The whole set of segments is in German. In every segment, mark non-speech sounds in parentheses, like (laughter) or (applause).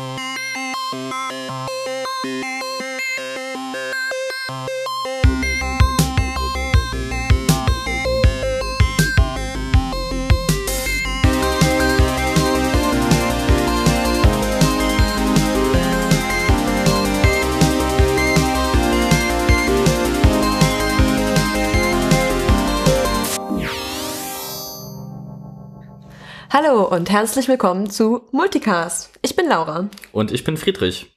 Thank you. Und herzlich willkommen zu Multicast. Ich bin Laura. Und ich bin Friedrich.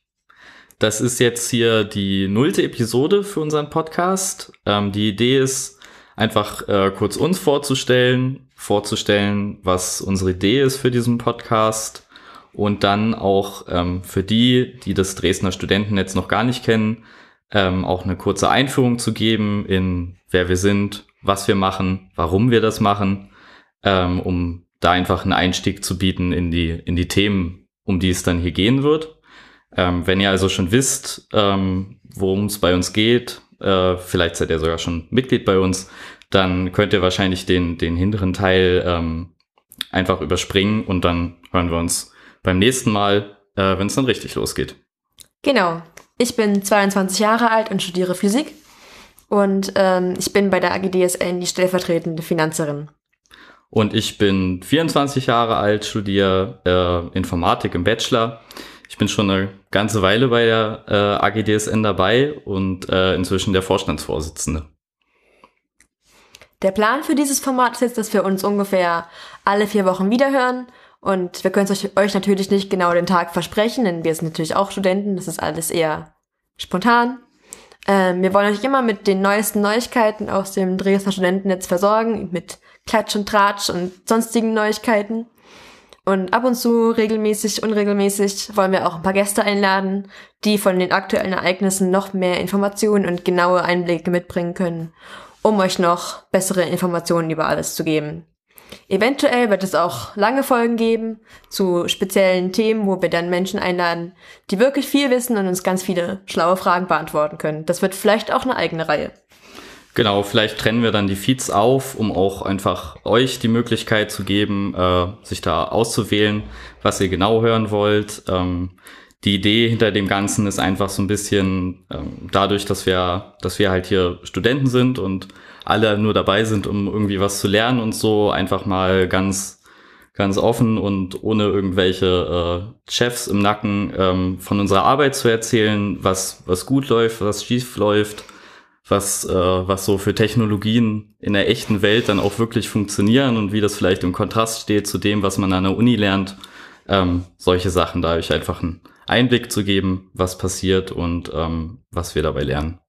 Das ist jetzt hier die nullte Episode für unseren Podcast. Ähm, die Idee ist, einfach äh, kurz uns vorzustellen, vorzustellen, was unsere Idee ist für diesen Podcast und dann auch ähm, für die, die das Dresdner Studentennetz noch gar nicht kennen, ähm, auch eine kurze Einführung zu geben in wer wir sind, was wir machen, warum wir das machen, ähm, um da einfach einen Einstieg zu bieten in die, in die Themen, um die es dann hier gehen wird. Ähm, wenn ihr also schon wisst, ähm, worum es bei uns geht, äh, vielleicht seid ihr sogar schon Mitglied bei uns, dann könnt ihr wahrscheinlich den, den hinteren Teil ähm, einfach überspringen und dann hören wir uns beim nächsten Mal, äh, wenn es dann richtig losgeht. Genau. Ich bin 22 Jahre alt und studiere Physik. Und ähm, ich bin bei der AGDSN die stellvertretende Finanzerin. Und ich bin 24 Jahre alt, studiere äh, Informatik im Bachelor. Ich bin schon eine ganze Weile bei der äh, AGDSN dabei und äh, inzwischen der Vorstandsvorsitzende. Der Plan für dieses Format ist jetzt, dass wir uns ungefähr alle vier Wochen wiederhören. Und wir können euch, euch natürlich nicht genau den Tag versprechen, denn wir sind natürlich auch Studenten. Das ist alles eher spontan. Ähm, wir wollen euch immer mit den neuesten Neuigkeiten aus dem Dresdner Studentennetz versorgen, mit Klatsch und Tratsch und sonstigen Neuigkeiten. Und ab und zu, regelmäßig, unregelmäßig, wollen wir auch ein paar Gäste einladen, die von den aktuellen Ereignissen noch mehr Informationen und genaue Einblicke mitbringen können, um euch noch bessere Informationen über alles zu geben. Eventuell wird es auch lange Folgen geben zu speziellen Themen, wo wir dann Menschen einladen, die wirklich viel wissen und uns ganz viele schlaue Fragen beantworten können. Das wird vielleicht auch eine eigene Reihe. Genau, vielleicht trennen wir dann die Feeds auf, um auch einfach euch die Möglichkeit zu geben, äh, sich da auszuwählen, was ihr genau hören wollt. Ähm, die Idee hinter dem Ganzen ist einfach so ein bisschen ähm, dadurch, dass wir, dass wir halt hier Studenten sind und alle nur dabei sind, um irgendwie was zu lernen und so einfach mal ganz ganz offen und ohne irgendwelche äh, Chefs im Nacken ähm, von unserer Arbeit zu erzählen, was was gut läuft, was schief läuft was, äh, was so für Technologien in der echten Welt dann auch wirklich funktionieren und wie das vielleicht im Kontrast steht zu dem, was man an der Uni lernt. Ähm, solche Sachen, da euch einfach einen Einblick zu geben, was passiert und ähm, was wir dabei lernen.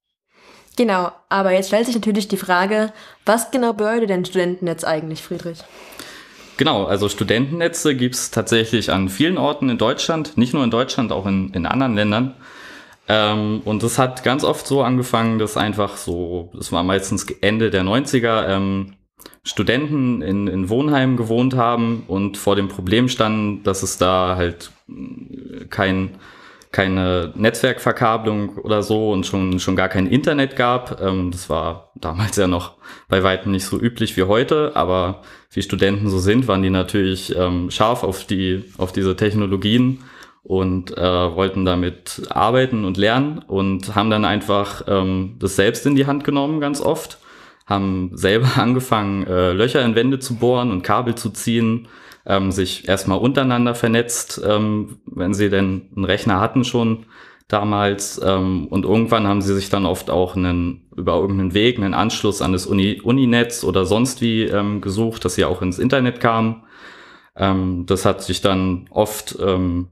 Genau, aber jetzt stellt sich natürlich die Frage, was genau bedeutet denn Studentennetz eigentlich, Friedrich? Genau, also Studentennetze gibt's tatsächlich an vielen Orten in Deutschland, nicht nur in Deutschland, auch in, in anderen Ländern. Ähm, und das hat ganz oft so angefangen, dass einfach so, das war meistens Ende der 90er, ähm, Studenten in, in Wohnheimen gewohnt haben und vor dem Problem standen, dass es da halt äh, kein, keine Netzwerkverkabelung oder so und schon, schon gar kein Internet gab. Ähm, das war damals ja noch bei weitem nicht so üblich wie heute, aber wie Studenten so sind, waren die natürlich ähm, scharf auf die, auf diese Technologien und äh, wollten damit arbeiten und lernen und haben dann einfach ähm, das selbst in die Hand genommen ganz oft, haben selber (laughs) angefangen, äh, Löcher in Wände zu bohren und Kabel zu ziehen, ähm, sich erstmal untereinander vernetzt, ähm, wenn sie denn einen Rechner hatten schon damals ähm, und irgendwann haben sie sich dann oft auch einen über irgendeinen Weg einen Anschluss an das Uni Uninetz oder sonst wie ähm, gesucht, dass sie auch ins Internet kamen. Ähm, das hat sich dann oft ähm,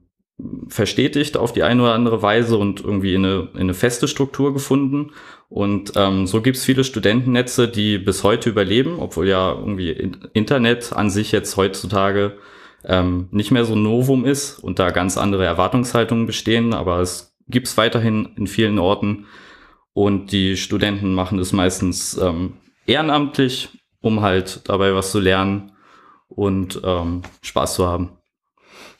verstetigt auf die eine oder andere Weise und irgendwie in eine, in eine feste Struktur gefunden. Und ähm, so gibt es viele Studentennetze, die bis heute überleben, obwohl ja irgendwie Internet an sich jetzt heutzutage ähm, nicht mehr so ein Novum ist und da ganz andere Erwartungshaltungen bestehen, aber es gibt es weiterhin in vielen Orten. Und die Studenten machen es meistens ähm, ehrenamtlich, um halt dabei was zu lernen und ähm, Spaß zu haben.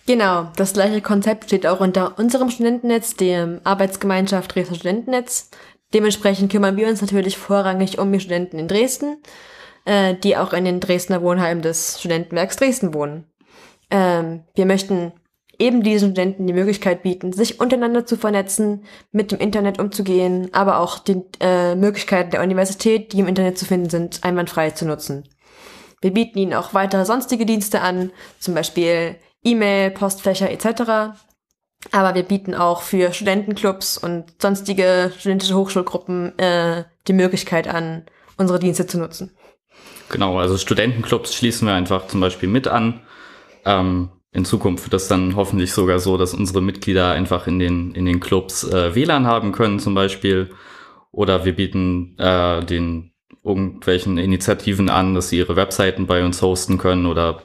Genau, das gleiche Konzept steht auch unter unserem Studentennetz, dem Arbeitsgemeinschaft Dresdner Studentennetz. Dementsprechend kümmern wir uns natürlich vorrangig um die Studenten in Dresden, äh, die auch in den Dresdner Wohnheimen des Studentenwerks Dresden wohnen. Ähm, wir möchten eben diesen Studenten die Möglichkeit bieten, sich untereinander zu vernetzen, mit dem Internet umzugehen, aber auch die äh, Möglichkeiten der Universität, die im Internet zu finden sind, einwandfrei zu nutzen. Wir bieten ihnen auch weitere sonstige Dienste an, zum Beispiel E-Mail, Postfächer etc. Aber wir bieten auch für Studentenclubs und sonstige studentische Hochschulgruppen äh, die Möglichkeit an, unsere Dienste zu nutzen. Genau, also Studentenclubs schließen wir einfach zum Beispiel mit an. Ähm, in Zukunft wird das dann hoffentlich sogar so, dass unsere Mitglieder einfach in den, in den Clubs äh, WLAN haben können zum Beispiel. Oder wir bieten äh, den irgendwelchen Initiativen an, dass sie ihre Webseiten bei uns hosten können oder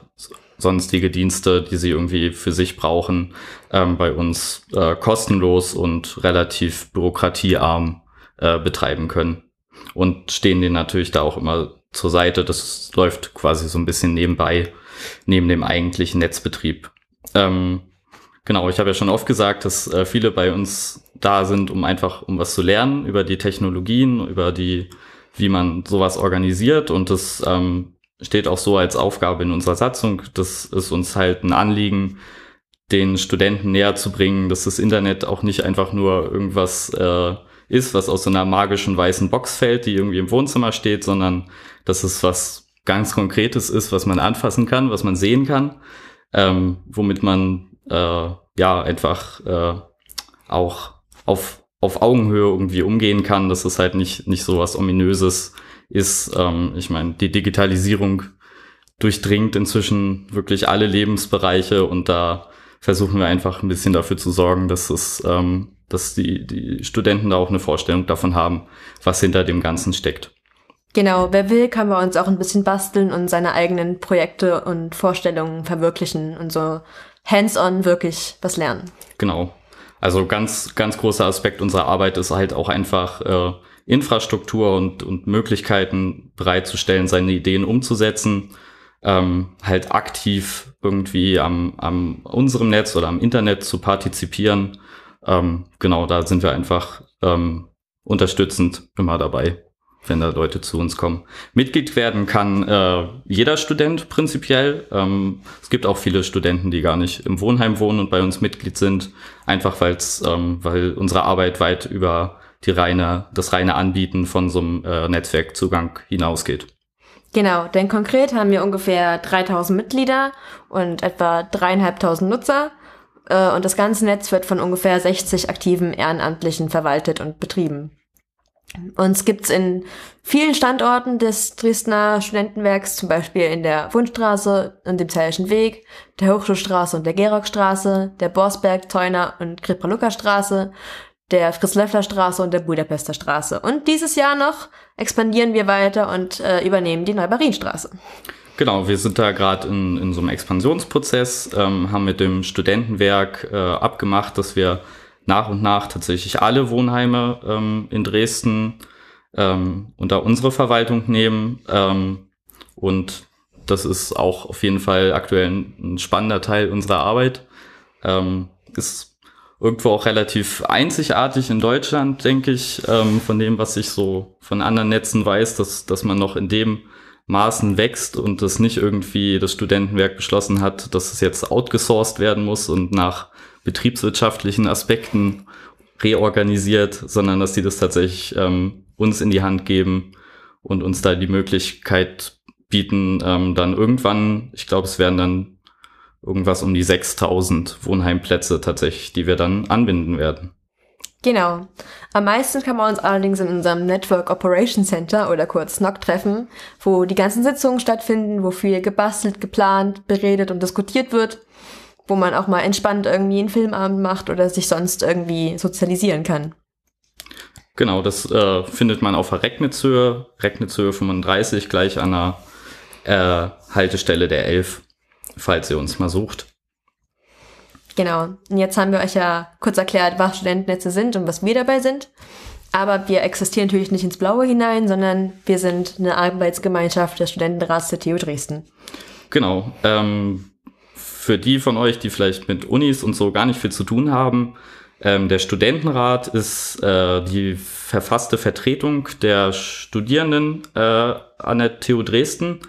sonstige Dienste, die sie irgendwie für sich brauchen, ähm, bei uns äh, kostenlos und relativ bürokratiearm äh, betreiben können. Und stehen denen natürlich da auch immer zur Seite. Das läuft quasi so ein bisschen nebenbei, neben dem eigentlichen Netzbetrieb. Ähm, genau, ich habe ja schon oft gesagt, dass äh, viele bei uns da sind, um einfach um was zu lernen über die Technologien, über die, wie man sowas organisiert. Und das ähm, steht auch so als Aufgabe in unserer Satzung. Das ist uns halt ein Anliegen, den Studenten näher zu bringen, dass das Internet auch nicht einfach nur irgendwas äh, ist, was aus so einer magischen weißen Box fällt, die irgendwie im Wohnzimmer steht, sondern dass es was ganz Konkretes ist, was man anfassen kann, was man sehen kann, ähm, womit man äh, ja einfach äh, auch auf, auf Augenhöhe irgendwie umgehen kann, dass es halt nicht, nicht so was Ominöses ist, ähm, ich meine, die Digitalisierung durchdringt inzwischen wirklich alle Lebensbereiche und da versuchen wir einfach ein bisschen dafür zu sorgen, dass es, ähm, dass die, die Studenten da auch eine Vorstellung davon haben, was hinter dem Ganzen steckt. Genau, wer will, kann bei uns auch ein bisschen basteln und seine eigenen Projekte und Vorstellungen verwirklichen und so hands-on wirklich was lernen. Genau. Also ganz, ganz großer Aspekt unserer Arbeit ist halt auch einfach äh, Infrastruktur und, und Möglichkeiten bereitzustellen, seine Ideen umzusetzen, ähm, halt aktiv irgendwie am, am unserem Netz oder am Internet zu partizipieren. Ähm, genau, da sind wir einfach ähm, unterstützend immer dabei, wenn da Leute zu uns kommen. Mitglied werden kann äh, jeder Student prinzipiell. Ähm, es gibt auch viele Studenten, die gar nicht im Wohnheim wohnen und bei uns Mitglied sind, einfach weil's, ähm, weil unsere Arbeit weit über die reine, das reine Anbieten von so einem äh, Netzwerkzugang hinausgeht. Genau, denn konkret haben wir ungefähr 3000 Mitglieder und etwa dreieinhalbtausend Nutzer. Äh, und das ganze Netz wird von ungefähr 60 aktiven Ehrenamtlichen verwaltet und betrieben. Uns gibt's in vielen Standorten des Dresdner Studentenwerks, zum Beispiel in der Wundstraße und dem Zellischen Weg, der Hochschulstraße und der Gerockstraße, der Borsberg, Zeuner und Kripraluka Straße, der Fritz-Löffler-Straße und der Budapester Straße. Und dieses Jahr noch expandieren wir weiter und äh, übernehmen die Neubarienstraße. Genau, wir sind da gerade in, in so einem Expansionsprozess, ähm, haben mit dem Studentenwerk äh, abgemacht, dass wir nach und nach tatsächlich alle Wohnheime ähm, in Dresden ähm, unter unsere Verwaltung nehmen. Ähm, und das ist auch auf jeden Fall aktuell ein, spannender Teil unserer Arbeit. Ähm, ist irgendwo auch relativ einzigartig in Deutschland, denke ich, ähm, von dem, was ich so von anderen Netzen weiß, dass, dass man noch in dem Maßen wächst und das nicht irgendwie das Studentenwerk beschlossen hat, dass es jetzt outgesourced werden muss und nach betriebswirtschaftlichen Aspekten reorganisiert, sondern dass sie das tatsächlich ähm, uns in die Hand geben und uns da die Möglichkeit bieten, ähm, dann irgendwann, ich glaube, es werden dann irgendwas um die 6000 Wohnheimplätze tatsächlich, die wir dann anbinden werden. Genau. Am meisten kann man uns allerdings in unserem Network Operation Center oder kurz NOC treffen, wo die ganzen Sitzungen stattfinden, wo viel gebastelt, geplant, beredet und diskutiert wird, wo man auch mal entspannt irgendwie einen Filmabend macht oder sich sonst irgendwie sozialisieren kann. Genau, das äh, findet man auf der Recknitzhöhe, Recknitzhöhe 35, gleich an der äh, Haltestelle der 11 falls ihr uns mal sucht. Genau. Und jetzt haben wir euch ja kurz erklärt, was Studentennetze sind und was wir dabei sind. Aber wir existieren natürlich nicht ins Blaue hinein, sondern wir sind eine Arbeitsgemeinschaft des Studentenrats der TU Dresden. Genau. Ähm, für die von euch, die vielleicht mit Unis und so gar nicht viel zu tun haben, ähm, der Studentenrat ist äh, die verfasste Vertretung der Studierenden äh, an der TU Dresden.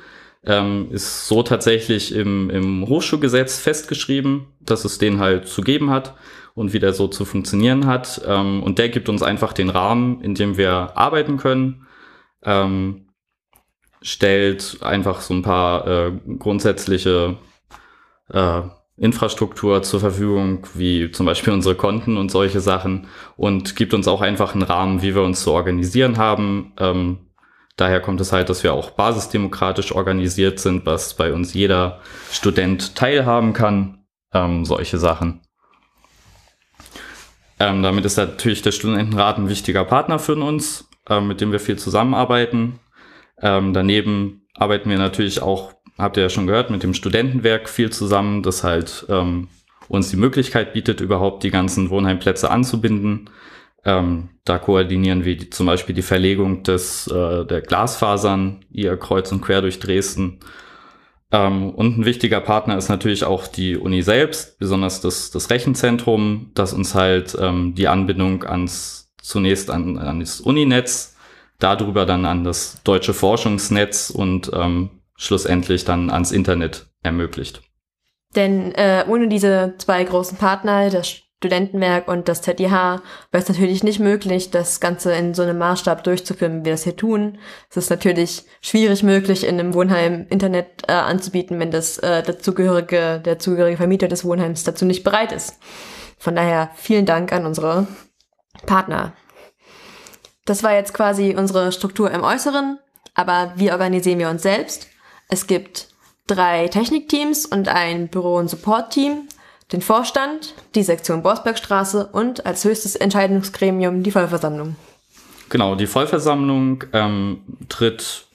Ähm, ist so tatsächlich im, im Hochschulgesetz festgeschrieben, dass es den halt zu geben hat und wie der so zu funktionieren hat. Ähm, und der gibt uns einfach den Rahmen, in dem wir arbeiten können. Ähm, stellt einfach so ein paar äh, grundsätzliche äh, Infrastruktur zur Verfügung, wie zum Beispiel unsere Konten und solche Sachen und gibt uns auch einfach einen Rahmen, wie wir uns zu organisieren haben. Ähm, daher kommt es halt, dass wir auch basisdemokratisch organisiert sind, was bei uns jeder Student teilhaben kann, ähm, solche Sachen. Ähm, damit ist natürlich der Studentenrat ein wichtiger Partner für uns, äh, mit dem wir viel zusammenarbeiten. Ähm, daneben arbeiten wir natürlich auch habt ihr ja schon gehört, mit dem Studentenwerk viel zusammen, das halt ähm, uns die Möglichkeit bietet, überhaupt die ganzen Wohnheimplätze anzubinden. Ähm, da koordinieren wir die, zum Beispiel die Verlegung des, äh, der Glasfasern ihr kreuz und quer durch Dresden. Ähm, und ein wichtiger Partner ist natürlich auch die Uni selbst, besonders das, das Rechenzentrum, das uns halt ähm, die Anbindung ans zunächst an, an das Uninetz, darüber dann an das deutsche Forschungsnetz und ähm, schlussendlich dann ans Internet ermöglicht. Denn äh, ohne diese zwei großen Partner, das Studentenwerk und das ZIH, wäre es natürlich nicht möglich, das Ganze in so einem Maßstab durchzuführen, wie wir das hier tun. Es ist natürlich schwierig möglich, in einem Wohnheim Internet äh, anzubieten, wenn das äh, dazugehörige, der zugehörige Vermieter des Wohnheims dazu nicht bereit ist. Von daher vielen Dank an unsere Partner. Das war jetzt quasi unsere Struktur im Äußeren, aber wie organisieren wir uns selbst? Es gibt drei Technikteams und ein Büro- und Support-Team, den Vorstand, die Sektion Borsbergstraße und als höchstes Entscheidungsgremium die Vollversammlung. Genau, die Vollversammlung ähm, tritt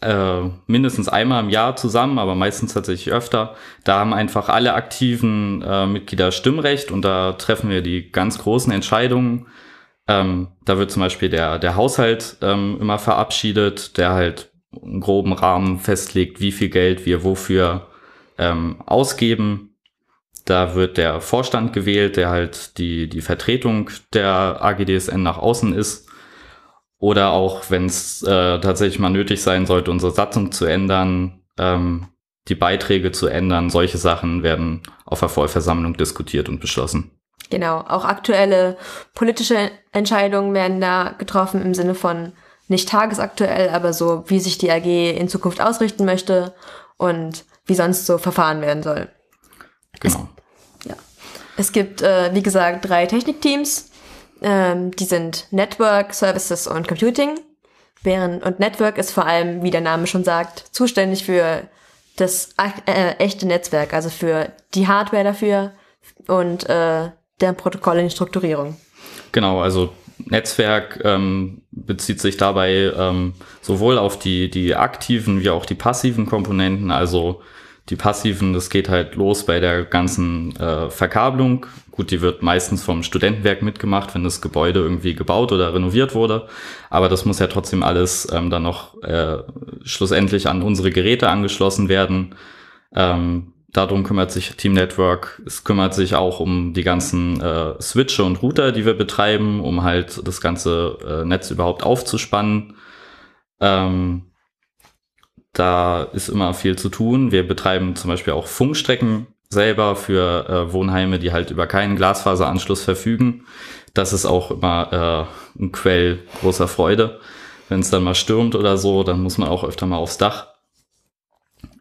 äh, mindestens einmal im Jahr zusammen, aber meistens tatsächlich öfter. Da haben einfach alle aktiven äh, Mitglieder Stimmrecht und da treffen wir die ganz großen Entscheidungen. Ähm, da wird zum Beispiel der, der Haushalt ähm, immer verabschiedet, der halt einen groben Rahmen festlegt, wie viel Geld wir wofür ähm, ausgeben. Da wird der Vorstand gewählt, der halt die, die Vertretung der AGDSN nach außen ist. Oder auch, wenn es äh, tatsächlich mal nötig sein sollte, unsere Satzung zu ändern, ähm, die Beiträge zu ändern, solche Sachen werden auf der Vollversammlung diskutiert und beschlossen. Genau, auch aktuelle politische Entscheidungen werden da getroffen im Sinne von nicht tagesaktuell, aber so, wie sich die AG in Zukunft ausrichten möchte und wie sonst so verfahren werden soll. Genau. Es, ja. Es gibt, äh, wie gesagt, drei Technikteams. Ähm, die sind Network, Services und Computing. Während, und Network ist vor allem, wie der Name schon sagt, zuständig für das äh, echte Netzwerk, also für die Hardware dafür und äh, deren Protokolle in die Strukturierung. Genau, also Netzwerk ähm, bezieht sich dabei ähm, sowohl auf die, die aktiven wie auch die passiven Komponenten. Also die passiven, das geht halt los bei der ganzen äh, Verkabelung. Gut, die wird meistens vom Studentenwerk mitgemacht, wenn das Gebäude irgendwie gebaut oder renoviert wurde. Aber das muss ja trotzdem alles ähm, dann noch äh, schlussendlich an unsere Geräte angeschlossen werden. Ähm, darum kümmert sich Team Network. Es kümmert sich auch um die ganzen äh, Switche und Router, die wir betreiben, um halt das ganze äh, Netz überhaupt aufzuspannen. Ähm, da ist immer viel zu tun. Wir betreiben zum Beispiel auch Funkstrecken selber für äh, Wohnheime, die halt über keinen Glasfaseranschluss verfügen. Das ist auch immer äh, ein Quell großer Freude. Wenn es dann mal stürmt oder so, dann muss man auch öfter mal aufs Dach.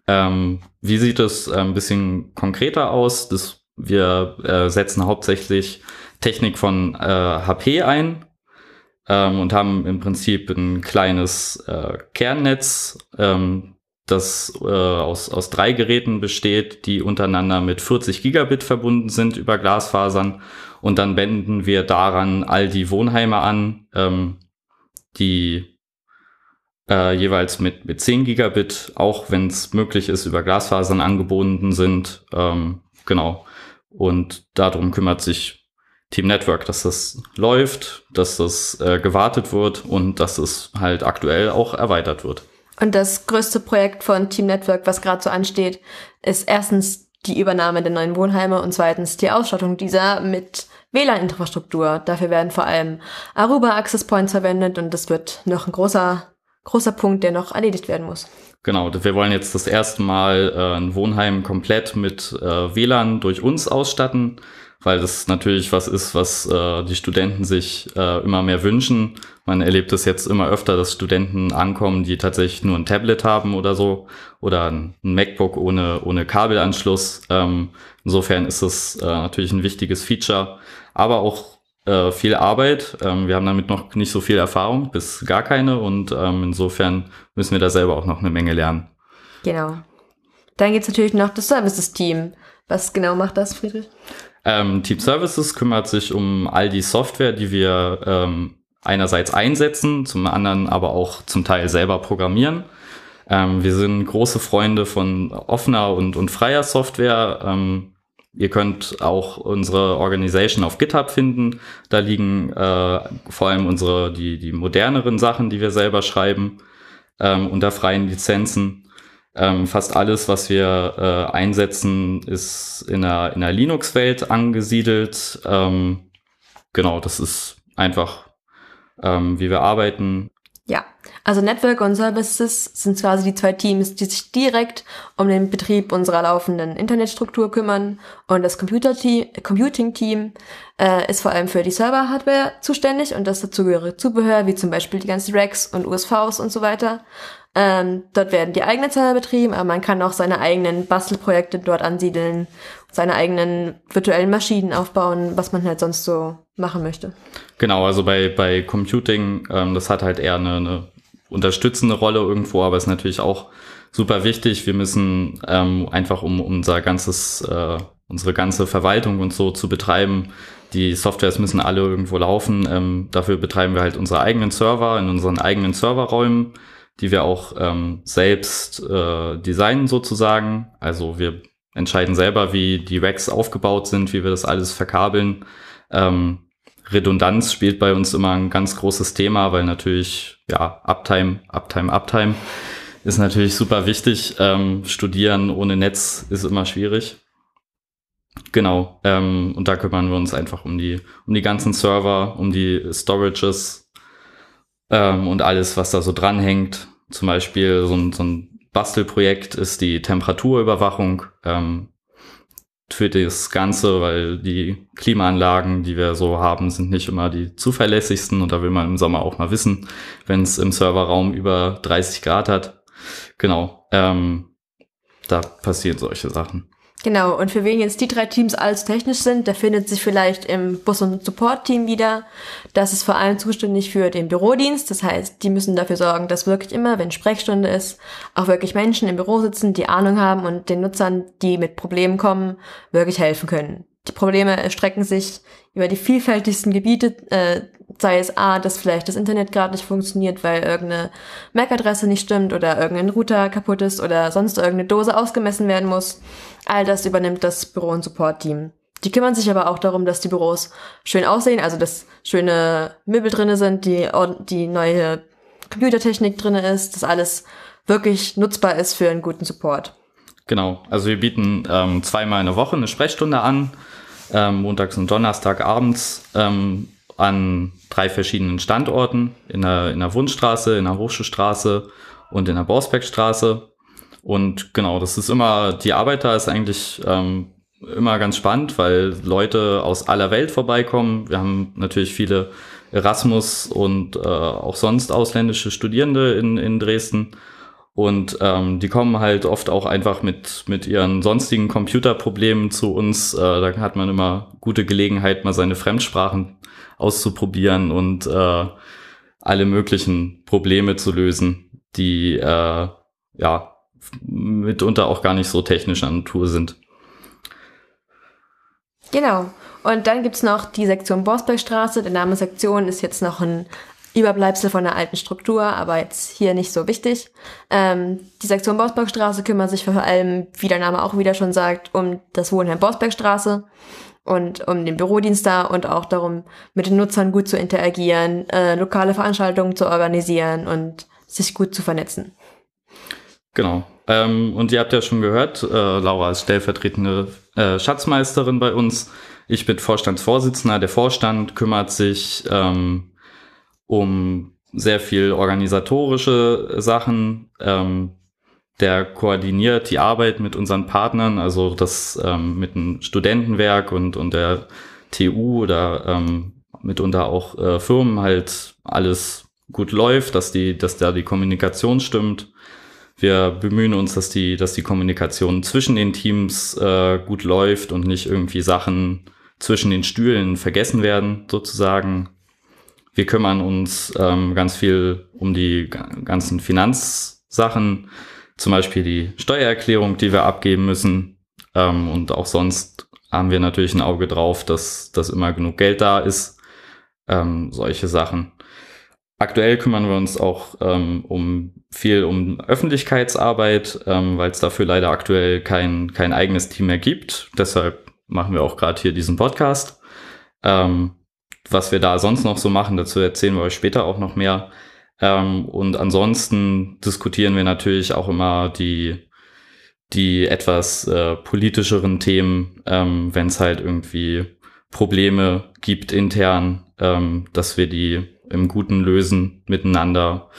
Ähm, wie sieht es äh, ein bisschen konkreter aus? Das, wir äh, setzen hauptsächlich Technik von äh, HP ein ähm, und haben im Prinzip ein kleines äh, Kernnetz, ähm, das äh, aus, aus drei Geräten besteht, die untereinander mit 40 Gigabit verbunden sind über Glasfasern. Und dann wenden wir daran all die Wohnheime an, ähm, die äh, jeweils mit, mit 10 Gigabit, auch wenn es möglich ist, über Glasfasern angebunden sind. Ähm, genau. Und darum kümmert sich Team Network, dass das läuft, dass das äh, gewartet wird und dass es halt aktuell auch erweitert wird. Und das größte Projekt von Team Network, was gerade so ansteht, ist erstens die Übernahme der neuen Wohnheime und zweitens die Ausstattung dieser mit WLAN-Infrastruktur. Dafür werden vor allem Aruba Access Points verwendet und das wird noch ein großer großer Punkt, der noch erledigt werden muss. Genau, wir wollen jetzt das erste Mal äh, ein Wohnheim komplett mit äh, WLAN durch uns ausstatten, weil das natürlich was ist, was äh, die Studenten sich äh, immer mehr wünschen. Man erlebt es jetzt immer öfter, dass Studenten ankommen, die tatsächlich nur ein Tablet haben oder so oder ein MacBook ohne, ohne Kabelanschluss. Ähm, insofern ist es äh, natürlich ein wichtiges Feature, aber auch äh, viel Arbeit. Ähm, wir haben damit noch nicht so viel Erfahrung, bis gar keine. Und ähm, insofern müssen wir da selber auch noch eine Menge lernen. Genau. Dann gibt es natürlich noch das Services-Team. Was genau macht das, Friedrich? Ähm, Team Services kümmert sich um all die Software, die wir ähm, einerseits einsetzen, zum anderen aber auch zum Teil selber programmieren. Ähm, wir sind große Freunde von offener und, und freier Software. Ähm, Ihr könnt auch unsere Organisation auf GitHub finden. Da liegen äh, vor allem unsere die die moderneren Sachen, die wir selber schreiben, ähm, unter freien Lizenzen. Ähm, fast alles, was wir äh, einsetzen, ist in der in der Linux-Welt angesiedelt. Ähm, genau, das ist einfach, ähm, wie wir arbeiten. Ja, also Network und Services sind quasi die zwei Teams, die sich direkt um den Betrieb unserer laufenden Internetstruktur kümmern. Und das Computing-Team äh, ist vor allem für die Server-Hardware zuständig und das dazugehörige Zubehör, wie zum Beispiel die ganzen Racks und USVs und so weiter. Ähm, dort werden die eigenen Server betrieben, aber man kann auch seine eigenen Bastelprojekte dort ansiedeln, seine eigenen virtuellen Maschinen aufbauen, was man halt sonst so machen möchte. Genau, also bei, bei Computing, ähm, das hat halt eher eine, eine unterstützende Rolle irgendwo, aber ist natürlich auch super wichtig. Wir müssen ähm, einfach, um unser ganzes, äh, unsere ganze Verwaltung und so zu betreiben, die Softwares müssen alle irgendwo laufen. Ähm, dafür betreiben wir halt unsere eigenen Server in unseren eigenen Serverräumen, die wir auch ähm, selbst äh, designen sozusagen. Also wir entscheiden selber, wie die Racks aufgebaut sind, wie wir das alles verkabeln. Ähm, Redundanz spielt bei uns immer ein ganz großes Thema, weil natürlich, ja, Uptime, Uptime, Uptime ist natürlich super wichtig. Ähm, studieren ohne Netz ist immer schwierig. Genau, ähm, und da kümmern wir uns einfach um die, um die ganzen Server, um die Storages ähm, und alles, was da so dranhängt. Zum Beispiel so ein, so ein Bastelprojekt ist die Temperaturüberwachung. Ähm, für das Ganze, weil die Klimaanlagen, die wir so haben, sind nicht immer die zuverlässigsten und da will man im Sommer auch mal wissen, wenn es im Serverraum über 30 Grad hat. Genau, ähm, da passieren solche Sachen. Genau, und für wen jetzt die drei Teams alles technisch sind, der findet sich vielleicht im Bus- und Support-Team wieder. Das ist vor allem zuständig für den Bürodienst. Das heißt, die müssen dafür sorgen, dass wirklich immer, wenn Sprechstunde ist, auch wirklich Menschen im Büro sitzen, die Ahnung haben und den Nutzern, die mit Problemen kommen, wirklich helfen können. Die Probleme erstrecken sich über die vielfältigsten Gebiete, äh, sei es A, dass vielleicht das Internet gerade nicht funktioniert, weil irgendeine MAC-Adresse nicht stimmt oder irgendein Router kaputt ist oder sonst irgendeine Dose ausgemessen werden muss. All das übernimmt das Büro- und Support-Team. Die kümmern sich aber auch darum, dass die Büros schön aussehen, also dass schöne Möbel drinne sind, die, die neue Computertechnik drinne ist, dass alles wirklich nutzbar ist für einen guten Support. Genau, also wir bieten ähm, zweimal in der Woche eine Sprechstunde an, ähm, montags und Donnerstag abends ähm, an drei verschiedenen Standorten, in der, in der Wundstraße, in der Hochschulstraße und in der Borsbeckstraße. Und genau, das ist immer, die Arbeit da ist eigentlich ähm, immer ganz spannend, weil Leute aus aller Welt vorbeikommen. Wir haben natürlich viele Erasmus und äh, auch sonst ausländische Studierende in, in Dresden. Und ähm, die kommen halt oft auch einfach mit, mit ihren sonstigen Computerproblemen zu uns. Äh, da hat man immer gute Gelegenheit, mal seine Fremdsprachen auszuprobieren und äh, alle möglichen Probleme zu lösen, die äh, ja mitunter auch gar nicht so technisch an Natur sind. Genau. Und dann gibt's noch die Sektion Borsbergstraße. Der Name Sektion ist jetzt noch ein Überbleibsel von der alten Struktur, aber jetzt hier nicht so wichtig. Ähm, die Sektion Borsbergstraße kümmert sich vor allem, wie der Name auch wieder schon sagt, um das Wohnheim Borsbergstraße und um den Bürodienst da und auch darum, mit den Nutzern gut zu interagieren, äh, lokale Veranstaltungen zu organisieren und sich gut zu vernetzen. Genau. Ähm, und ihr habt ja schon gehört, äh, Laura ist stellvertretende äh, Schatzmeisterin bei uns. Ich bin Vorstandsvorsitzender. Der Vorstand kümmert sich ähm, um sehr viel organisatorische Sachen. Ähm, der koordiniert die Arbeit mit unseren Partnern, also das ähm, mit dem Studentenwerk und, und der TU oder ähm, mitunter auch äh, Firmen halt alles gut läuft, dass die, dass da die Kommunikation stimmt. Wir bemühen uns, dass die, dass die Kommunikation zwischen den Teams äh, gut läuft und nicht irgendwie Sachen zwischen den Stühlen vergessen werden, sozusagen. Wir kümmern uns ähm, ganz viel um die ganzen Finanzsachen, zum Beispiel die Steuererklärung, die wir abgeben müssen. Ähm, und auch sonst haben wir natürlich ein Auge drauf, dass, dass immer genug Geld da ist. Ähm, solche Sachen. Aktuell kümmern wir uns auch ähm, um viel um Öffentlichkeitsarbeit, ähm, weil es dafür leider aktuell kein, kein eigenes Team mehr gibt. Deshalb machen wir auch gerade hier diesen Podcast. Ähm, was wir da sonst noch so machen, dazu erzählen wir euch später auch noch mehr. Ähm, und ansonsten diskutieren wir natürlich auch immer die, die etwas äh, politischeren Themen, ähm, wenn es halt irgendwie Probleme gibt intern, ähm, dass wir die im Guten lösen miteinander.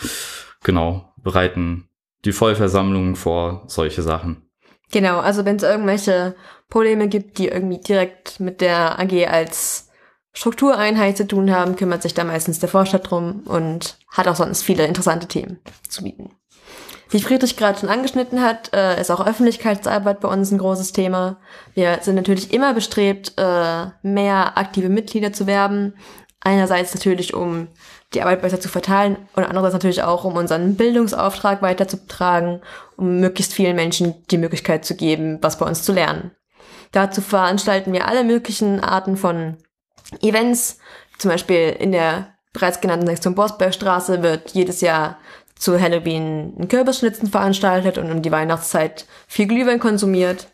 Genau, bereiten die Vollversammlung vor solche Sachen. Genau, also wenn es irgendwelche Probleme gibt, die irgendwie direkt mit der AG als Struktureinheit zu tun haben, kümmert sich da meistens der Vorstand drum und hat auch sonst viele interessante Themen zu bieten. Wie Friedrich gerade schon angeschnitten hat, äh, ist auch Öffentlichkeitsarbeit bei uns ein großes Thema. Wir sind natürlich immer bestrebt, äh, mehr aktive Mitglieder zu werben, Einerseits natürlich, um die Arbeit besser zu verteilen und andererseits natürlich auch, um unseren Bildungsauftrag weiterzutragen, um möglichst vielen Menschen die Möglichkeit zu geben, was bei uns zu lernen. Dazu veranstalten wir alle möglichen Arten von Events. Zum Beispiel in der bereits genannten Sektion Borsbergstraße wird jedes Jahr zu Halloween ein Kürbisschnitzen veranstaltet und um die Weihnachtszeit viel Glühwein konsumiert.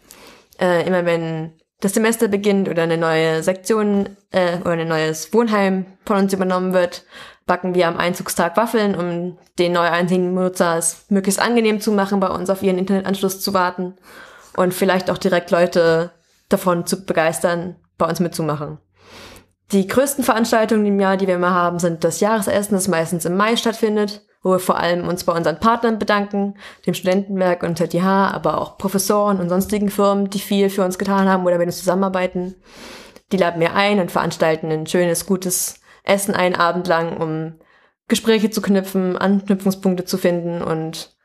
Äh, immer wenn das Semester beginnt oder eine neue Sektion äh, oder ein neues Wohnheim von uns übernommen wird, backen wir am Einzugstag Waffeln, um den neu einziehenden Nutzer es möglichst angenehm zu machen, bei uns auf ihren Internetanschluss zu warten und vielleicht auch direkt Leute davon zu begeistern, bei uns mitzumachen. Die größten Veranstaltungen im Jahr, die wir immer haben, sind das Jahresessen, das meistens im Mai stattfindet wo wir vor allem uns bei unseren Partnern bedanken, dem Studentenwerk und ZTH, aber auch Professoren und sonstigen Firmen, die viel für uns getan haben oder mit uns zusammenarbeiten. Die laden wir ein und veranstalten ein schönes, gutes Essen einen Abend lang, um Gespräche zu knüpfen, Anknüpfungspunkte zu finden und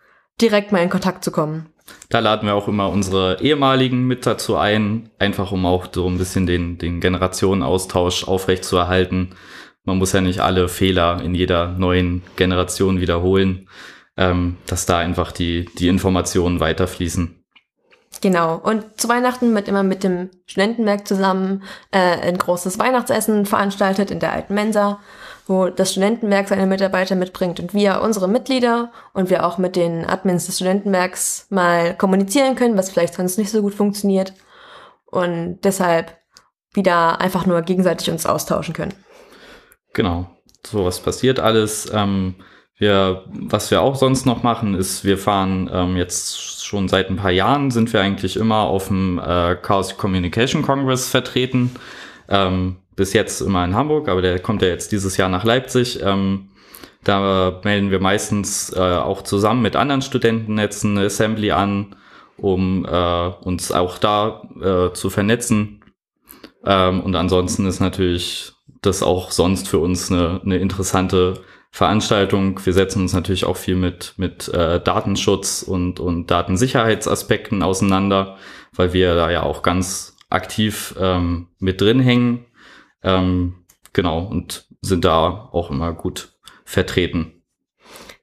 direkt mal in Kontakt zu kommen. Da laden wir auch immer unsere ehemaligen mit dazu ein, einfach um auch so ein bisschen den, den Generationenaustausch aufrechtzuerhalten man muss ja nicht alle Fehler in jeder neuen Generation wiederholen, ähm, dass da einfach die, die Informationen weiterfließen. Genau. Und zu Weihnachten wird immer mit dem Studentenwerk zusammen äh, ein großes Weihnachtsessen veranstaltet in der alten Mensa, wo das Studentenwerk seine Mitarbeiter mitbringt und wir unsere Mitglieder und wir auch mit den Admins des Studentenwerks mal kommunizieren können, was vielleicht sonst nicht so gut funktioniert. Und deshalb wieder einfach nur gegenseitig uns austauschen können. Genau, sowas passiert alles. Ähm, wir, was wir auch sonst noch machen, ist, wir fahren ähm, jetzt schon seit ein paar Jahren, sind wir eigentlich immer auf dem äh, Chaos Communication Congress vertreten. Ähm, bis jetzt immer in Hamburg, aber der kommt ja jetzt dieses Jahr nach Leipzig. Ähm, da melden wir meistens äh, auch zusammen mit anderen Studentennetzen eine Assembly an, um äh, uns auch da äh, zu vernetzen. Ähm, und ansonsten ist natürlich das auch sonst für uns eine, eine interessante Veranstaltung. Wir setzen uns natürlich auch viel mit, mit äh, Datenschutz und, und Datensicherheitsaspekten auseinander, weil wir da ja auch ganz aktiv ähm, mit drin hängen. Ähm, genau, und sind da auch immer gut vertreten.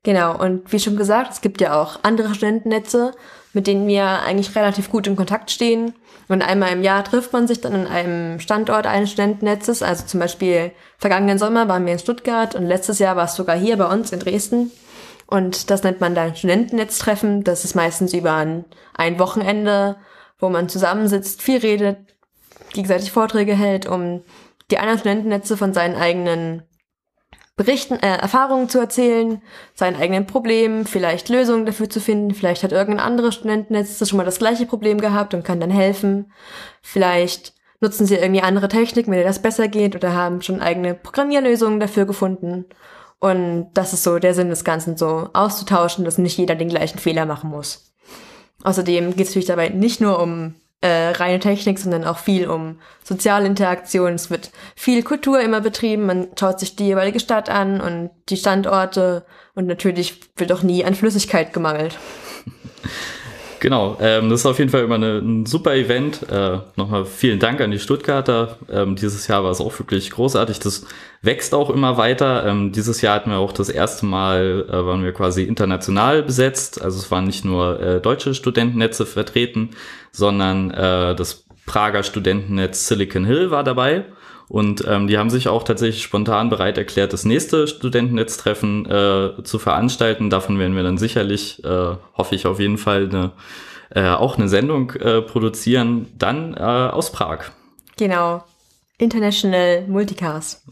Genau, und wie schon gesagt, es gibt ja auch andere Studentennetze, mit denen wir eigentlich relativ gut in Kontakt stehen. Und einmal im Jahr trifft man sich dann an einem Standort eines Studentennetzes. Also zum Beispiel vergangenen Sommer waren wir in Stuttgart und letztes Jahr war es sogar hier bei uns in Dresden. Und das nennt man dann Studentennetztreffen. Das ist meistens über ein, ein Wochenende, wo man zusammensitzt, viel redet, gegenseitig Vorträge hält, um die anderen Studentennetze von seinen eigenen Berichten, äh, Erfahrungen zu erzählen, seinen eigenen Problemen, vielleicht Lösungen dafür zu finden. Vielleicht hat irgendein anderes Studentennetz schon mal das gleiche Problem gehabt und kann dann helfen. Vielleicht nutzen sie irgendwie andere Technik, wenn dir das besser geht oder haben schon eigene Programmierlösungen dafür gefunden. Und das ist so der Sinn des Ganzen, so auszutauschen, dass nicht jeder den gleichen Fehler machen muss. Außerdem geht es natürlich dabei nicht nur um äh, reine Technik, sondern auch viel um soziale Interaktion. Es wird viel Kultur immer betrieben. Man schaut sich die jeweilige Stadt an und die Standorte und natürlich wird auch nie an Flüssigkeit gemangelt. (laughs) Genau, ähm, das ist auf jeden Fall immer eine, ein super Event. Äh, Nochmal vielen Dank an die Stuttgarter. Ähm, dieses Jahr war es auch wirklich großartig. Das wächst auch immer weiter. Ähm, dieses Jahr hatten wir auch das erste Mal, äh, waren wir quasi international besetzt. Also es waren nicht nur äh, deutsche Studentennetze vertreten, sondern äh, das Prager Studentennetz Silicon Hill war dabei. Und ähm, die haben sich auch tatsächlich spontan bereit erklärt, das nächste Studentennetztreffen äh, zu veranstalten. Davon werden wir dann sicherlich, äh, hoffe ich auf jeden Fall, eine, äh, auch eine Sendung äh, produzieren, dann äh, aus Prag. Genau. International Multicast.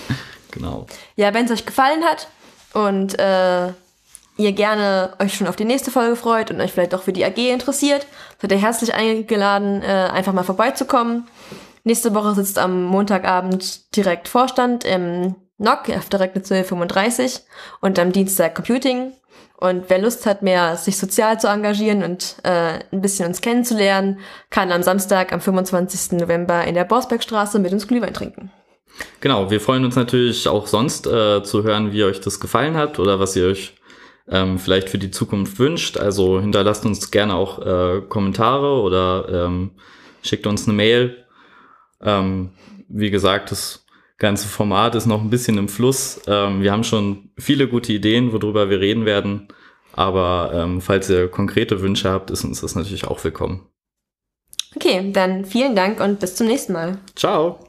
(laughs) genau. Ja, wenn es euch gefallen hat und äh, ihr gerne euch schon auf die nächste Folge freut und euch vielleicht auch für die AG interessiert, seid ihr herzlich eingeladen, äh, einfach mal vorbeizukommen. Nächste Woche sitzt am Montagabend direkt Vorstand im NOC direkt 1235 und am Dienstag Computing. Und wer Lust hat, mehr sich sozial zu engagieren und äh, ein bisschen uns kennenzulernen, kann am Samstag, am 25. November in der Borsbergstraße mit uns Glühwein trinken. Genau, wir freuen uns natürlich auch sonst äh, zu hören, wie euch das gefallen hat oder was ihr euch ähm, vielleicht für die Zukunft wünscht. Also hinterlasst uns gerne auch äh, Kommentare oder ähm, schickt uns eine Mail ähm, wie gesagt, das ganze Format ist noch ein bisschen im Fluss. Ähm, wir haben schon viele gute Ideen, worüber wir reden werden. Aber ähm, falls ihr konkrete Wünsche habt, ist uns das natürlich auch willkommen. Okay, dann vielen Dank und bis zum nächsten Mal. Ciao.